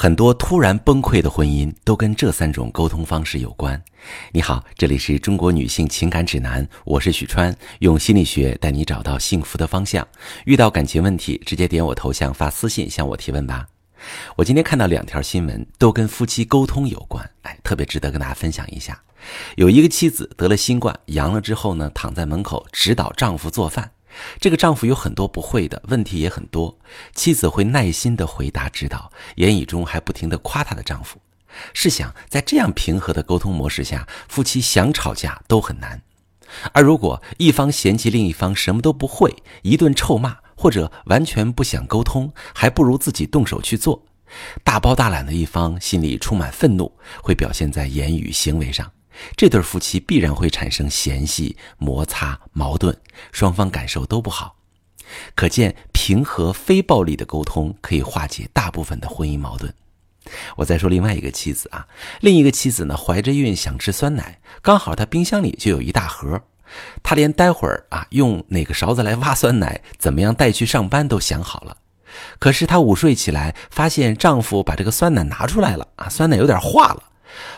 很多突然崩溃的婚姻都跟这三种沟通方式有关。你好，这里是中国女性情感指南，我是许川，用心理学带你找到幸福的方向。遇到感情问题，直接点我头像发私信向我提问吧。我今天看到两条新闻，都跟夫妻沟通有关，哎，特别值得跟大家分享一下。有一个妻子得了新冠，阳了之后呢，躺在门口指导丈夫做饭。这个丈夫有很多不会的问题也很多，妻子会耐心的回答指导，言语中还不停的夸她的丈夫。试想，在这样平和的沟通模式下，夫妻想吵架都很难。而如果一方嫌弃另一方什么都不会，一顿臭骂，或者完全不想沟通，还不如自己动手去做。大包大揽的一方心里充满愤怒，会表现在言语行为上。这对夫妻必然会产生嫌隙、摩擦、矛盾，双方感受都不好。可见，平和非暴力的沟通可以化解大部分的婚姻矛盾。我再说另外一个妻子啊，另一个妻子呢，怀着孕想吃酸奶，刚好她冰箱里就有一大盒，她连待会儿啊用哪个勺子来挖酸奶，怎么样带去上班都想好了。可是她午睡起来，发现丈夫把这个酸奶拿出来了啊，酸奶有点化了。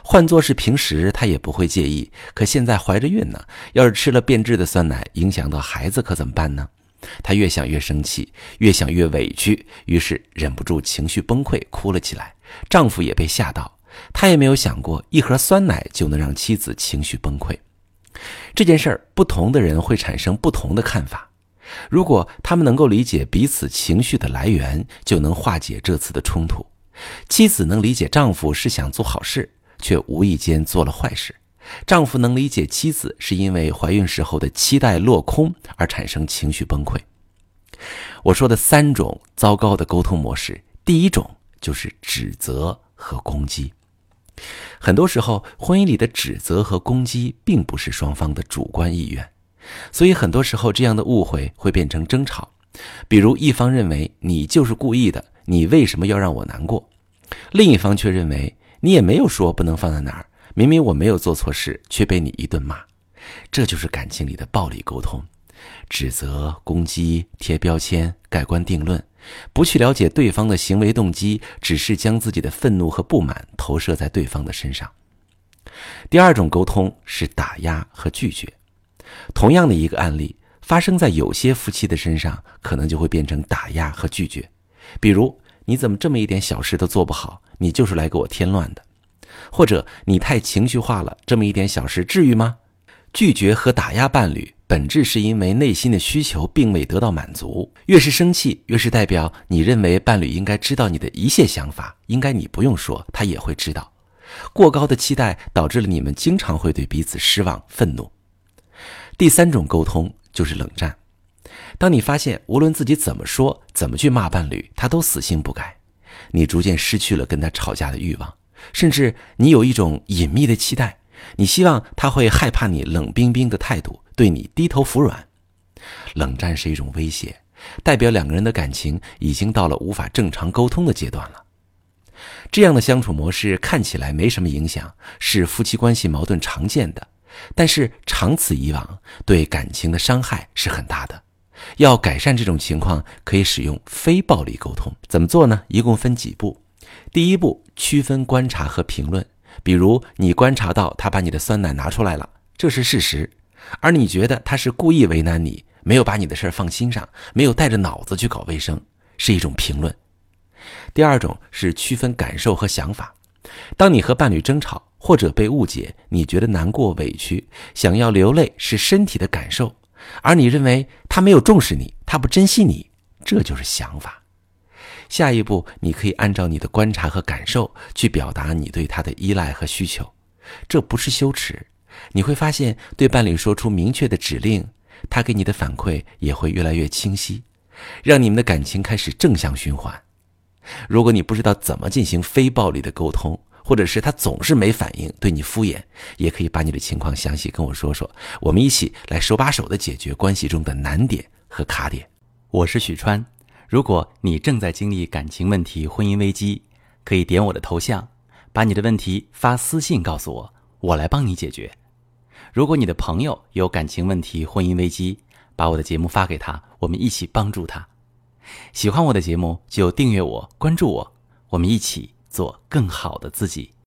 换作是平时，她也不会介意。可现在怀着孕呢，要是吃了变质的酸奶，影响到孩子，可怎么办呢？她越想越生气，越想越委屈，于是忍不住情绪崩溃，哭了起来。丈夫也被吓到，他也没有想过一盒酸奶就能让妻子情绪崩溃。这件事儿，不同的人会产生不同的看法。如果他们能够理解彼此情绪的来源，就能化解这次的冲突。妻子能理解丈夫是想做好事。却无意间做了坏事，丈夫能理解妻子是因为怀孕时候的期待落空而产生情绪崩溃。我说的三种糟糕的沟通模式，第一种就是指责和攻击。很多时候，婚姻里的指责和攻击并不是双方的主观意愿，所以很多时候这样的误会会变成争吵。比如，一方认为你就是故意的，你为什么要让我难过？另一方却认为。你也没有说不能放在哪儿，明明我没有做错事，却被你一顿骂，这就是感情里的暴力沟通，指责、攻击、贴标签、盖棺定论，不去了解对方的行为动机，只是将自己的愤怒和不满投射在对方的身上。第二种沟通是打压和拒绝，同样的一个案例发生在有些夫妻的身上，可能就会变成打压和拒绝，比如你怎么这么一点小事都做不好？你就是来给我添乱的，或者你太情绪化了，这么一点小事至于吗？拒绝和打压伴侣，本质是因为内心的需求并未得到满足。越是生气，越是代表你认为伴侣应该知道你的一切想法，应该你不用说，他也会知道。过高的期待导致了你们经常会对彼此失望、愤怒。第三种沟通就是冷战。当你发现无论自己怎么说、怎么去骂伴侣，他都死性不改。你逐渐失去了跟他吵架的欲望，甚至你有一种隐秘的期待，你希望他会害怕你冷冰冰的态度，对你低头服软。冷战是一种威胁，代表两个人的感情已经到了无法正常沟通的阶段了。这样的相处模式看起来没什么影响，是夫妻关系矛盾常见的，但是长此以往，对感情的伤害是很大的。要改善这种情况，可以使用非暴力沟通。怎么做呢？一共分几步。第一步，区分观察和评论。比如，你观察到他把你的酸奶拿出来了，这是事实，而你觉得他是故意为难你，没有把你的事儿放心上，没有带着脑子去搞卫生，是一种评论。第二种是区分感受和想法。当你和伴侣争吵或者被误解，你觉得难过、委屈，想要流泪是身体的感受。而你认为他没有重视你，他不珍惜你，这就是想法。下一步，你可以按照你的观察和感受去表达你对他的依赖和需求，这不是羞耻。你会发现，对伴侣说出明确的指令，他给你的反馈也会越来越清晰，让你们的感情开始正向循环。如果你不知道怎么进行非暴力的沟通，或者是他总是没反应，对你敷衍，也可以把你的情况详细跟我说说，我们一起来手把手的解决关系中的难点和卡点。我是许川，如果你正在经历感情问题、婚姻危机，可以点我的头像，把你的问题发私信告诉我，我来帮你解决。如果你的朋友有感情问题、婚姻危机，把我的节目发给他，我们一起帮助他。喜欢我的节目就订阅我、关注我，我们一起。做更好的自己。